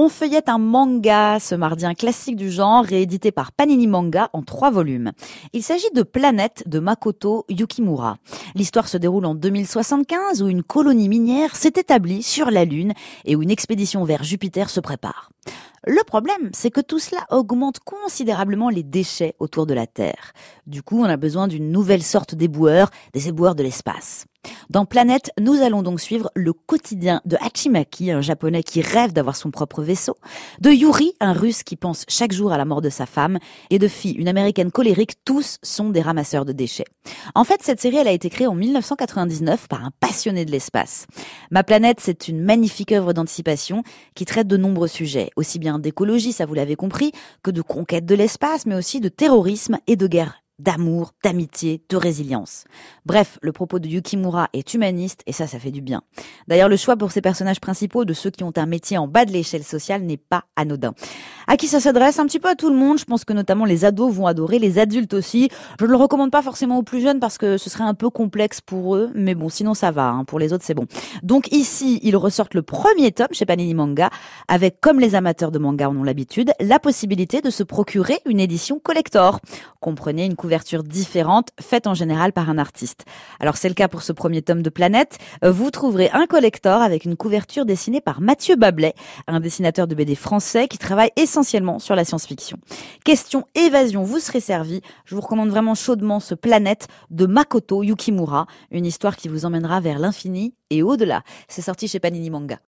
On feuillette un manga ce mardi, un classique du genre réédité par Panini Manga en trois volumes. Il s'agit de Planète de Makoto Yukimura. L'histoire se déroule en 2075 où une colonie minière s'est établie sur la Lune et où une expédition vers Jupiter se prépare. Le problème, c'est que tout cela augmente considérablement les déchets autour de la Terre. Du coup, on a besoin d'une nouvelle sorte d'éboueur, des éboueurs de l'espace. Dans Planète, nous allons donc suivre le quotidien de Hachimaki, un japonais qui rêve d'avoir son propre vaisseau, de Yuri, un russe qui pense chaque jour à la mort de sa femme, et de Fi, une américaine colérique, tous sont des ramasseurs de déchets. En fait, cette série, elle a été créée en 1999 par un passionné de l'espace. Ma planète, c'est une magnifique œuvre d'anticipation qui traite de nombreux sujets, aussi bien d'écologie, ça vous l'avez compris, que de conquête de l'espace, mais aussi de terrorisme et de guerre d'amour, d'amitié, de résilience. Bref, le propos de Yukimura est humaniste et ça, ça fait du bien. D'ailleurs, le choix pour ces personnages principaux de ceux qui ont un métier en bas de l'échelle sociale n'est pas anodin. À qui ça s'adresse Un petit peu à tout le monde. Je pense que notamment les ados vont adorer, les adultes aussi. Je ne le recommande pas forcément aux plus jeunes parce que ce serait un peu complexe pour eux, mais bon, sinon ça va. Hein. Pour les autres, c'est bon. Donc ici, ils ressortent le premier tome chez Panini Manga avec, comme les amateurs de manga en ont l'habitude, la possibilité de se procurer une édition collector. Comprenez une couverture différente, faite en général par un artiste. Alors c'est le cas pour ce premier tome de Planète. Vous trouverez un collector avec une couverture dessinée par Mathieu Bablet, un dessinateur de BD français qui travaille essentiellement sur la science-fiction. Question évasion, vous serez servi. Je vous recommande vraiment chaudement ce Planète de Makoto Yukimura, une histoire qui vous emmènera vers l'infini et au-delà. C'est sorti chez Panini Manga.